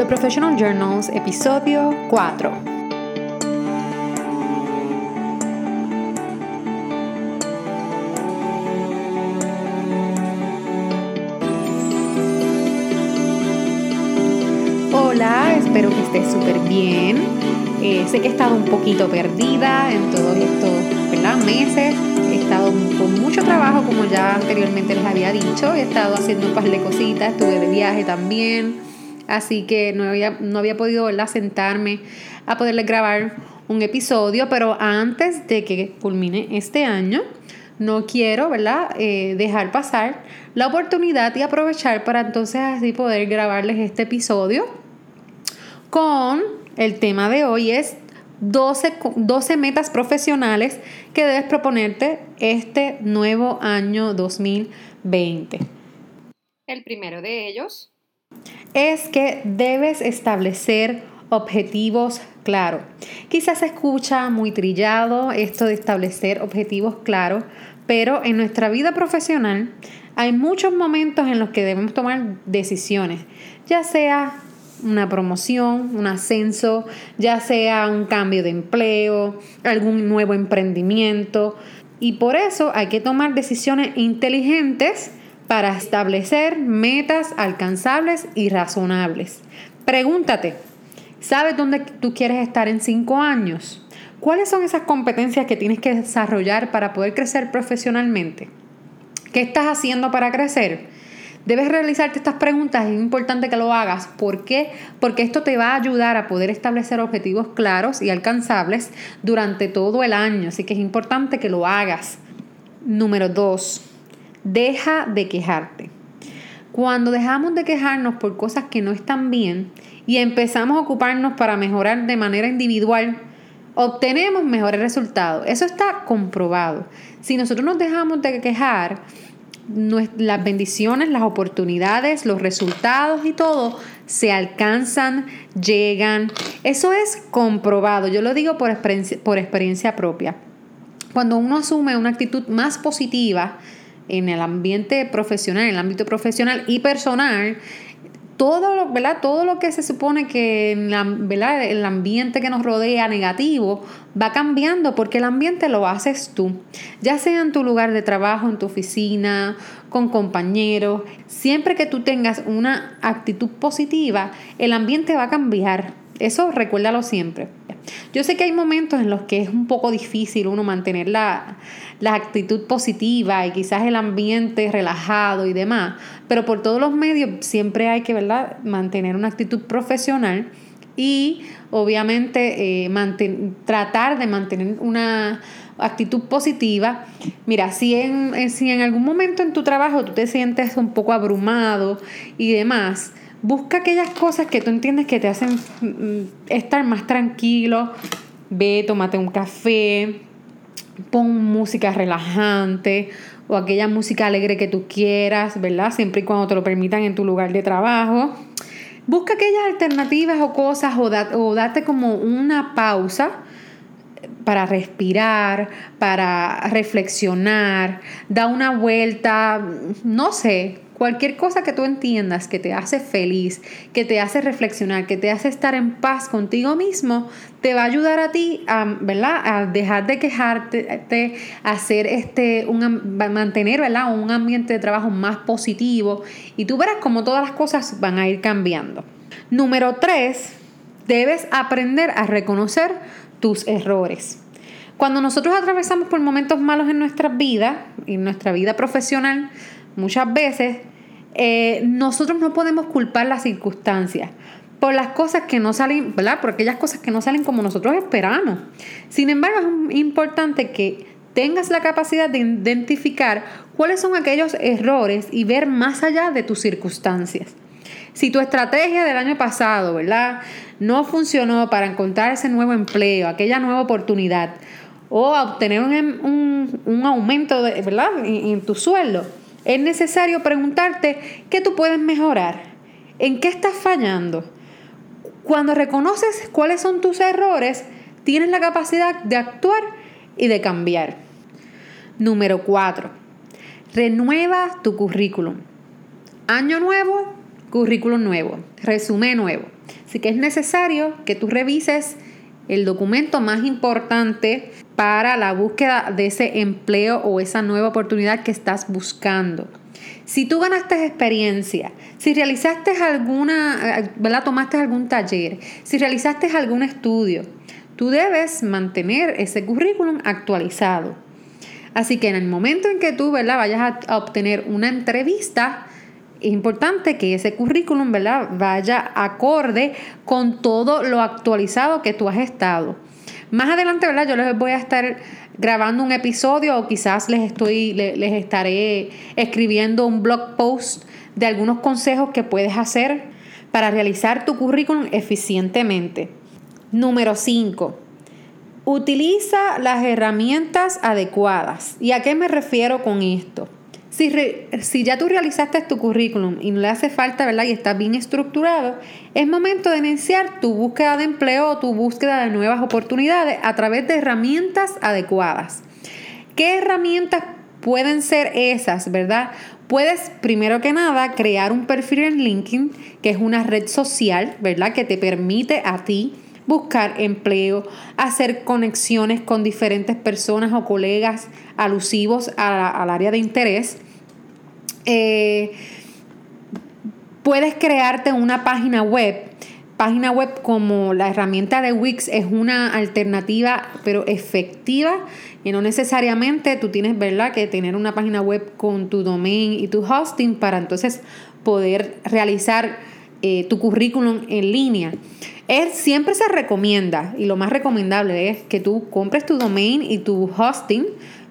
The Professional Journals, episodio 4. Hola, espero que estés súper bien. Eh, sé que he estado un poquito perdida en todos estos meses. He estado con mucho trabajo, como ya anteriormente les había dicho. He estado haciendo un par de cositas, estuve de viaje también. Así que no había, no había podido sentarme a poderles grabar un episodio. Pero antes de que culmine este año, no quiero, ¿verdad?, eh, dejar pasar la oportunidad y aprovechar para entonces así poder grabarles este episodio con el tema de hoy es 12, 12, metas profesionales que debes proponerte este nuevo año 2020. El primero de ellos es que debes establecer objetivos claros. Quizás se escucha muy trillado esto de establecer objetivos claros, pero en nuestra vida profesional hay muchos momentos en los que debemos tomar decisiones, ya sea una promoción, un ascenso, ya sea un cambio de empleo, algún nuevo emprendimiento. Y por eso hay que tomar decisiones inteligentes para establecer metas alcanzables y razonables. Pregúntate, ¿sabes dónde tú quieres estar en cinco años? ¿Cuáles son esas competencias que tienes que desarrollar para poder crecer profesionalmente? ¿Qué estás haciendo para crecer? Debes realizarte estas preguntas, es importante que lo hagas. ¿Por qué? Porque esto te va a ayudar a poder establecer objetivos claros y alcanzables durante todo el año, así que es importante que lo hagas. Número dos, deja de quejarte. Cuando dejamos de quejarnos por cosas que no están bien y empezamos a ocuparnos para mejorar de manera individual, obtenemos mejores resultados. Eso está comprobado. Si nosotros nos dejamos de quejar, las bendiciones, las oportunidades, los resultados y todo se alcanzan, llegan. Eso es comprobado. Yo lo digo por experiencia, por experiencia propia. Cuando uno asume una actitud más positiva en el ambiente profesional, en el ámbito profesional y personal, todo lo, ¿verdad? todo lo que se supone que ¿verdad? el ambiente que nos rodea negativo va cambiando porque el ambiente lo haces tú, ya sea en tu lugar de trabajo, en tu oficina, con compañeros, siempre que tú tengas una actitud positiva, el ambiente va a cambiar. Eso recuérdalo siempre. Yo sé que hay momentos en los que es un poco difícil uno mantener la, actitud positiva y quizás el ambiente relajado y demás, pero por todos los medios siempre hay que ¿verdad? mantener una actitud profesional y obviamente eh, tratar de mantener una actitud positiva. Mira, si en, si en algún momento en tu trabajo tú te sientes un poco abrumado y demás, Busca aquellas cosas que tú entiendes que te hacen mm, estar más tranquilo. Ve, tómate un café, pon música relajante o aquella música alegre que tú quieras, ¿verdad? Siempre y cuando te lo permitan en tu lugar de trabajo. Busca aquellas alternativas o cosas o, o date como una pausa para respirar, para reflexionar, da una vuelta, no sé, Cualquier cosa que tú entiendas que te hace feliz, que te hace reflexionar, que te hace estar en paz contigo mismo, te va a ayudar a ti a, ¿verdad? a dejar de quejarte, a hacer este, un, mantener ¿verdad? un ambiente de trabajo más positivo y tú verás cómo todas las cosas van a ir cambiando. Número tres, debes aprender a reconocer tus errores. Cuando nosotros atravesamos por momentos malos en nuestra vida, en nuestra vida profesional, muchas veces eh, nosotros no podemos culpar las circunstancias por las cosas que no salen, ¿verdad? Por aquellas cosas que no salen como nosotros esperamos. Sin embargo, es importante que tengas la capacidad de identificar cuáles son aquellos errores y ver más allá de tus circunstancias. Si tu estrategia del año pasado, ¿verdad? No funcionó para encontrar ese nuevo empleo, aquella nueva oportunidad, o obtener un, aumento, de, ¿verdad? en tu sueldo es necesario preguntarte qué tú puedes mejorar, en qué estás fallando. Cuando reconoces cuáles son tus errores, tienes la capacidad de actuar y de cambiar. Número 4. Renueva tu currículum. Año nuevo, currículum nuevo, resumen nuevo. Así que es necesario que tú revises el documento más importante para la búsqueda de ese empleo o esa nueva oportunidad que estás buscando. Si tú ganaste experiencia, si realizaste alguna, ¿verdad? Tomaste algún taller, si realizaste algún estudio, tú debes mantener ese currículum actualizado. Así que en el momento en que tú, ¿verdad? Vayas a obtener una entrevista, es importante que ese currículum, ¿verdad? Vaya acorde con todo lo actualizado que tú has estado. Más adelante, ¿verdad? Yo les voy a estar grabando un episodio o quizás les, estoy, les, estaré escribiendo un blog post de algunos consejos que puedes hacer para realizar tu currículum eficientemente. Número 5. Utiliza las herramientas adecuadas. ¿Y a qué me refiero con esto? Si, ya tú realizaste tu currículum y no le hace falta, ¿verdad? Y está bien estructurado, es momento de iniciar tu búsqueda de empleo o tu búsqueda de nuevas oportunidades a través de herramientas adecuadas. ¿Qué herramientas pueden ser esas, verdad? Puedes, primero que nada, crear un perfil en LinkedIn, que es una red social, ¿verdad? Que te permite a ti buscar empleo, hacer conexiones con diferentes personas o colegas alusivos al área de interés eh, puedes crearte una página web. Página web como la herramienta de Wix es una alternativa, pero efectiva, y no necesariamente tú tienes, ¿verdad?, que tener una página web con tu domain y tu hosting para entonces poder realizar eh, tu currículum en línea. Es, siempre se recomienda, y lo más recomendable es que tú compres tu domain y tu hosting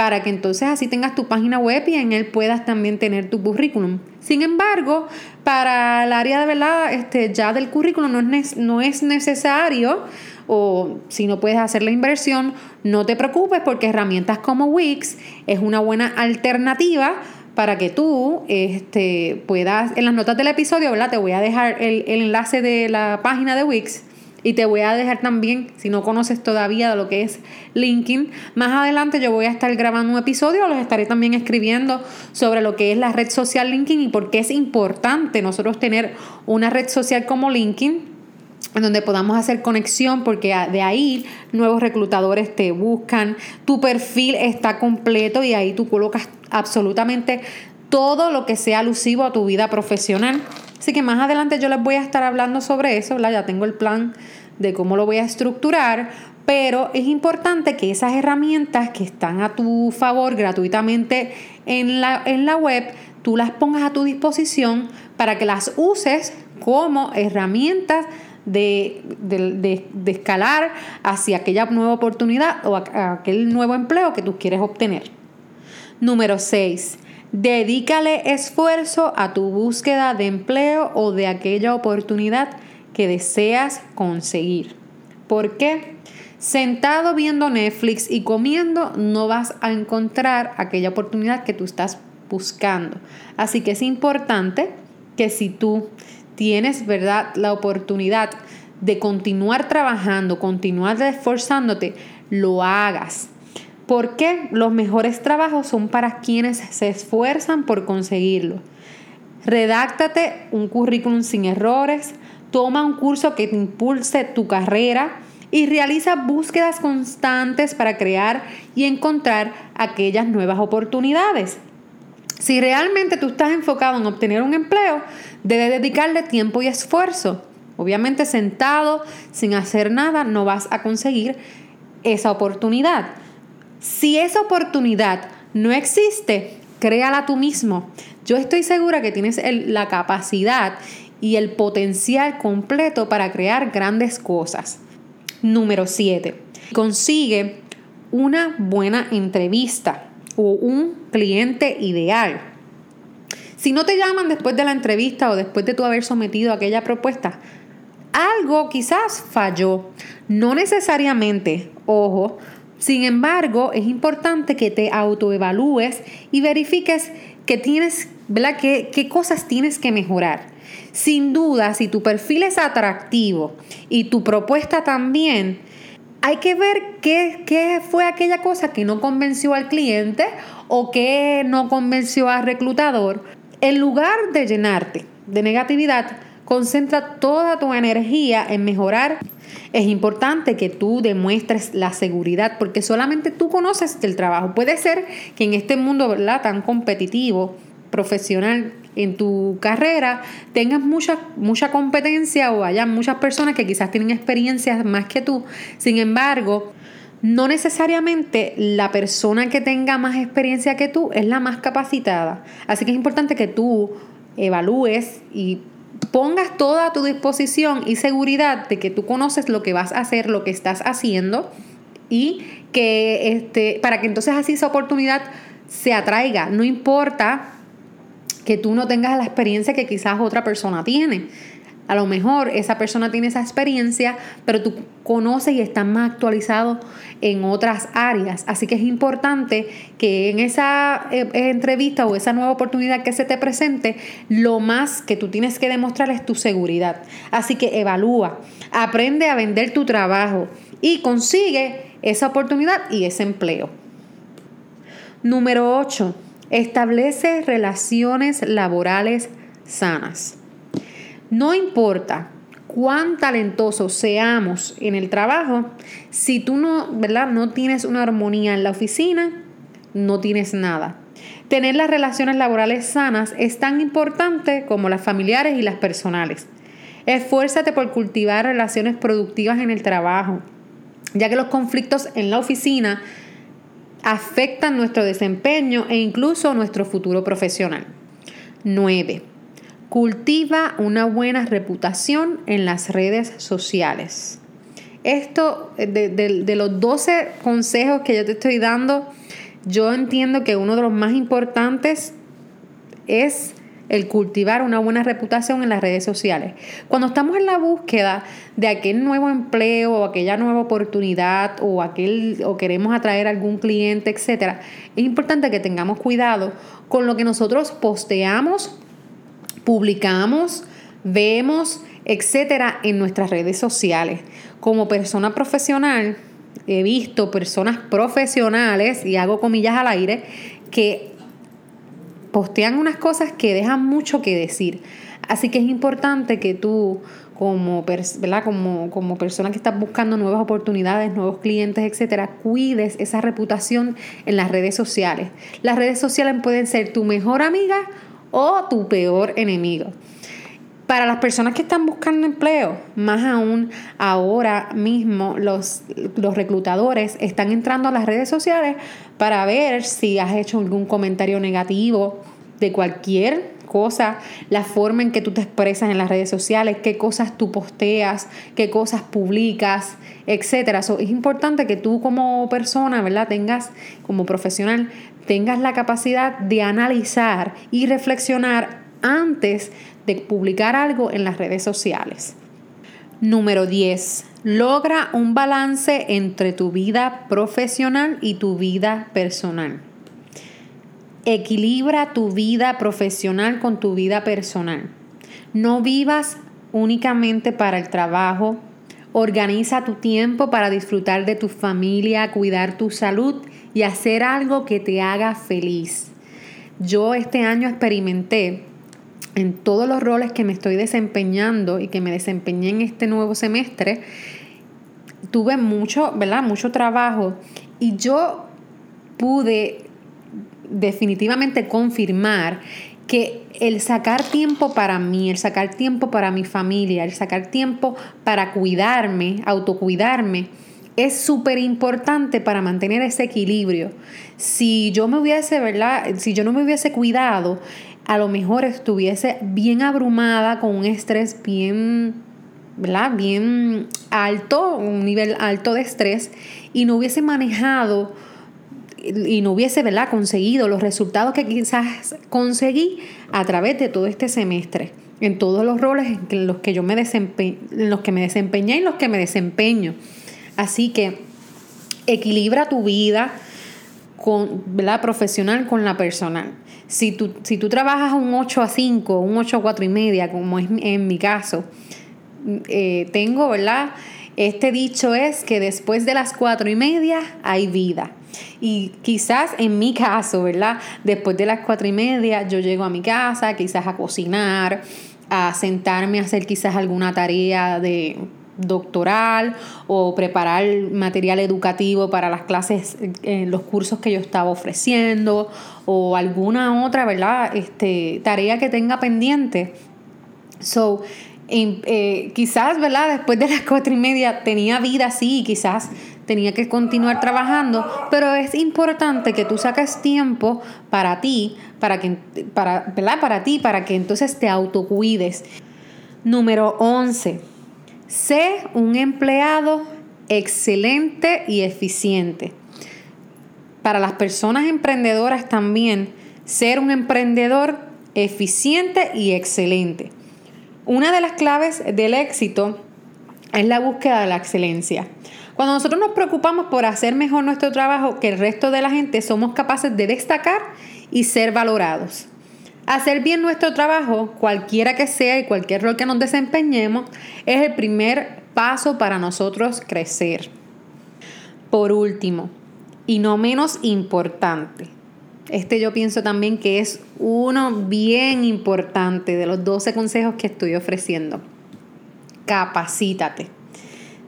para que entonces así tengas tu página web y en él puedas también tener tu currículum. Sin embargo, para el área de verdad, este, ya del currículum no es, no es necesario o si no puedes hacer la inversión, no te preocupes porque herramientas como Wix es una buena alternativa para que tú este, puedas, en las notas del episodio, ¿verdad? Te voy a dejar el, el enlace de la página de Wix y te voy a dejar también, si no conoces todavía de lo que es LinkedIn, más adelante yo voy a estar grabando un episodio, los estaré también escribiendo sobre lo que es la red social LinkedIn y por qué es importante nosotros tener una red social como LinkedIn en donde podamos hacer conexión porque de ahí nuevos reclutadores te buscan, tu perfil está completo y ahí tú colocas absolutamente todo lo que sea alusivo a tu vida profesional. Así que más adelante yo les voy a estar hablando sobre eso, ya tengo el plan de cómo lo voy a estructurar, pero es importante que esas herramientas que están a tu favor gratuitamente en la, en la web, tú las pongas a tu disposición para que las uses como herramientas de, de, escalar hacia aquella nueva oportunidad o aquel nuevo empleo que tú quieres obtener. Número 6. Dedícale esfuerzo a tu búsqueda de empleo o de aquella oportunidad que deseas conseguir. ¿Por qué? Sentado viendo Netflix y comiendo no vas a encontrar aquella oportunidad que tú estás buscando. Así que es importante que si tú tienes, ¿verdad?, la oportunidad de continuar trabajando, continuar esforzándote, lo hagas. Porque los mejores trabajos son para quienes se esfuerzan por conseguirlo. Redáctate un currículum sin errores, toma un curso que te impulse tu carrera y realiza búsquedas constantes para crear y encontrar aquellas nuevas oportunidades. Si realmente tú estás enfocado en obtener un empleo, debes dedicarle tiempo y esfuerzo. Obviamente sentado, sin hacer nada, no vas a conseguir esa oportunidad. Si esa oportunidad no existe, créala tú mismo. Yo estoy segura que tienes la capacidad y el potencial completo para crear grandes cosas. Número 7. Consigue una buena entrevista o un cliente ideal. Si no te llaman después de la entrevista o después de tú haber sometido aquella propuesta, algo quizás falló. No necesariamente, ojo, sin embargo, es importante que te autoevalúes y verifiques que tienes, ¿verdad? ¿Qué, qué cosas tienes que mejorar. Sin duda, si tu perfil es atractivo y tu propuesta también, hay que ver qué, qué, fue aquella cosa que no convenció al cliente o que no convenció al reclutador. En lugar de llenarte de negatividad, concentra toda tu energía en mejorar. Es importante que tú demuestres la seguridad porque solamente tú conoces el trabajo. Puede ser que en este mundo tan competitivo, profesional, en tu carrera tengas mucha, mucha competencia o haya muchas personas que quizás tienen experiencias más que tú. Sin embargo, no necesariamente la persona que tenga más experiencia que tú es la más capacitada. Así que es importante que tú evalúes y pongas toda a tu disposición y seguridad de que tú conoces lo que vas a hacer, lo que estás haciendo y que este, para que entonces así esa oportunidad se atraiga. No importa que tú no tengas la experiencia que quizás otra persona tiene. A lo mejor esa persona tiene esa experiencia, pero tú conoces y estás más actualizado en otras áreas. Así que es importante que en esa eh, entrevista o esa nueva oportunidad que se te presente, lo más que tú tienes que demostrar es tu seguridad. Así que evalúa, aprende a vender tu trabajo y consigue esa oportunidad y ese empleo. Número 8. Establece relaciones laborales sanas. No importa cuán talentosos seamos en el trabajo, si tú no, ¿verdad? no tienes una armonía en la oficina, no tienes nada. Tener las relaciones laborales sanas es tan importante como las familiares y las personales. Esfuérzate por cultivar relaciones productivas en el trabajo, ya que los conflictos en la oficina afectan nuestro desempeño e incluso nuestro futuro profesional. 9. Cultiva una buena reputación en las redes sociales. Esto, eh, de, los 12 consejos que yo te estoy dando, yo entiendo que uno de los más importantes es el cultivar una buena reputación en las redes sociales. Cuando estamos en la búsqueda de aquel nuevo empleo o aquella nueva oportunidad o aquel o queremos atraer algún cliente, etcétera, es importante que tengamos cuidado con lo que nosotros posteamos publicamos, vemos, etcétera, en nuestras redes sociales. Como persona profesional, he visto personas profesionales, y hago comillas al aire, que postean unas cosas que dejan mucho que decir. Así que es importante que tú, como, como, como persona que estás buscando nuevas oportunidades, nuevos clientes, etcétera, cuides esa reputación en las redes sociales. Las redes sociales pueden ser tu mejor amiga o tu peor enemigo. Para las personas que están buscando empleo, más aún ahora mismo los, los reclutadores están entrando a las redes sociales para ver si has hecho algún comentario negativo de cualquier cosa, la forma en que tú te expresas en las redes sociales, qué cosas tú posteas, qué cosas publicas, etcétera. es importante que tú como persona, ¿verdad? Tengas como profesional tengas la capacidad de analizar y reflexionar antes de publicar algo en las redes sociales. Número 10. Logra un balance entre tu vida profesional y tu vida personal. Equilibra tu vida profesional con tu vida personal. No vivas únicamente para el trabajo. Organiza tu tiempo para disfrutar de tu familia, cuidar tu salud y hacer algo que te haga feliz. Yo este año experimenté en todos los roles que me estoy desempeñando y que me desempeñé en este nuevo semestre, tuve mucho, ¿verdad? Mucho trabajo y yo pude definitivamente confirmar que el sacar tiempo para mí, el sacar tiempo para mi familia, el sacar tiempo para cuidarme, autocuidarme, es súper importante para mantener ese equilibrio. Si yo me hubiese, ¿verdad? Si yo no me hubiese cuidado, a lo mejor estuviese bien abrumada con un estrés bien, ¿verdad? Bien alto, un nivel alto de estrés y no hubiese manejado y no hubiese ¿verdad? conseguido los resultados que quizás conseguí a través de todo este semestre, en todos los roles en los que yo me desempeñé, en los que me desempeñé y en los que me desempeño. Así que equilibra tu vida con, la profesional con la personal. Si tú, si tú trabajas un 8 a 5, un 8 a 4 y media, como es en mi caso, eh, tengo, ¿verdad? Este dicho es que después de las 4 y media hay vida. Y quizás en mi caso, ¿verdad? Después de las 4 y media yo llego a mi casa, quizás a cocinar, a sentarme a hacer quizás alguna tarea de doctoral o preparar material educativo para las clases, eh, los cursos que yo estaba ofreciendo o alguna otra, ¿verdad? Este, tarea que tenga pendiente. So, eh, quizás, ¿verdad? Después de las cuatro y media tenía vida, sí, quizás tenía que continuar trabajando, pero es importante que tú saques tiempo para ti, para que, para, ¿verdad? Para ti, para que entonces te autocuides. Número 11. Sé un empleado excelente y eficiente. Para las personas emprendedoras también, ser un emprendedor eficiente y excelente. Una de las claves del éxito es la búsqueda de la excelencia. Cuando nosotros nos preocupamos por hacer mejor nuestro trabajo que el resto de la gente, somos capaces de destacar y ser valorados. Hacer bien nuestro trabajo, cualquiera que sea y cualquier rol que nos desempeñemos, es el primer paso para nosotros crecer. Por último, y no menos importante, este yo pienso también que es uno bien importante de los 12 consejos que estoy ofreciendo. Capacítate.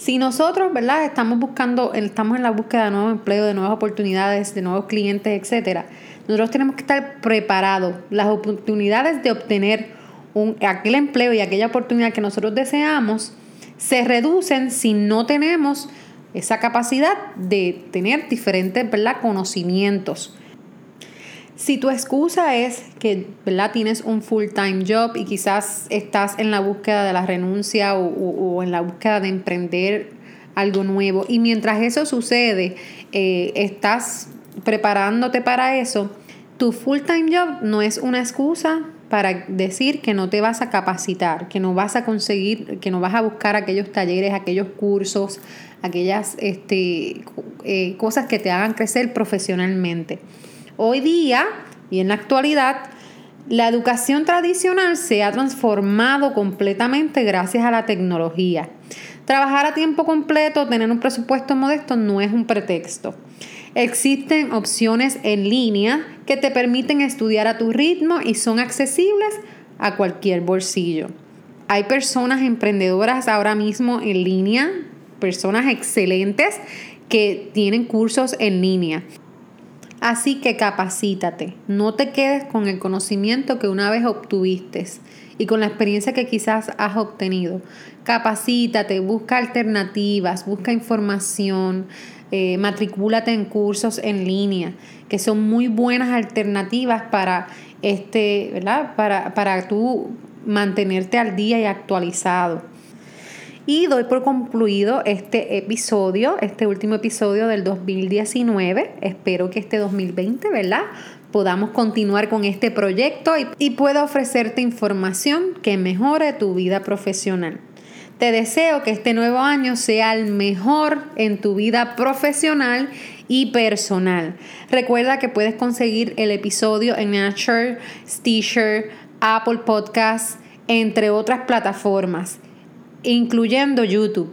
Si nosotros, ¿verdad? Estamos buscando, estamos en la búsqueda de nuevo empleo, de nuevas oportunidades, de nuevos clientes, etcétera, nosotros tenemos que estar preparados. Las oportunidades de obtener un, aquel empleo y aquella oportunidad que nosotros deseamos se reducen si no tenemos esa capacidad de tener diferentes ¿verdad? conocimientos. Si tu excusa es que tienes un full-time job y quizás estás en la búsqueda de la renuncia o, en la búsqueda de emprender algo nuevo y mientras eso sucede, eh, estás preparándote para eso, tu full-time job no es una excusa para decir que no te vas a capacitar, que no vas a conseguir, que no vas a buscar aquellos talleres, aquellos cursos, aquellas este, eh, cosas que te hagan crecer profesionalmente. Hoy día y en la actualidad, la educación tradicional se ha transformado completamente gracias a la tecnología. Trabajar a tiempo completo, tener un presupuesto modesto no es un pretexto. Existen opciones en línea que te permiten estudiar a tu ritmo y son accesibles a cualquier bolsillo. Hay personas emprendedoras ahora mismo en línea, personas excelentes que tienen cursos en línea. Así que capacítate, no te quedes con el conocimiento que una vez obtuviste y con la experiencia que quizás has obtenido. Capacítate, busca alternativas, busca información, eh, matricúlate en cursos en línea, que son muy buenas alternativas para este, ¿verdad? Para, para tú mantenerte al día y actualizado. Y doy por concluido este episodio, este último episodio del 2019. Espero que este 2020, ¿verdad? Podamos continuar con este proyecto y, pueda ofrecerte información que mejore tu vida profesional. Te deseo que este nuevo año sea el mejor en tu vida profesional y personal. Recuerda que puedes conseguir el episodio en Nature, Stitcher, Apple Podcasts, entre otras plataformas incluyendo YouTube.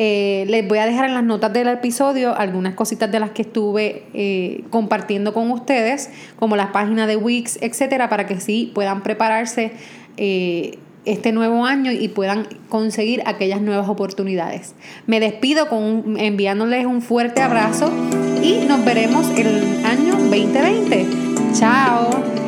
Eh, les voy a dejar en las notas del episodio algunas cositas de las que estuve eh, compartiendo con ustedes, como las páginas de Wix, etcétera, para que sí puedan prepararse eh, este nuevo año y puedan conseguir aquellas nuevas oportunidades. Me despido con enviándoles un fuerte abrazo y nos veremos el año 2020. Chao.